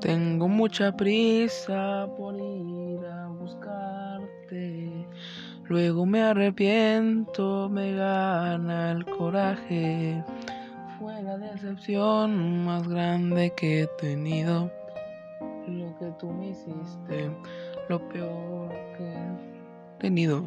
Tengo mucha prisa por ir a buscarte. Luego me arrepiento, me gana el coraje. Fue la decepción más grande que he tenido. Lo que tú me hiciste, lo peor que he tenido.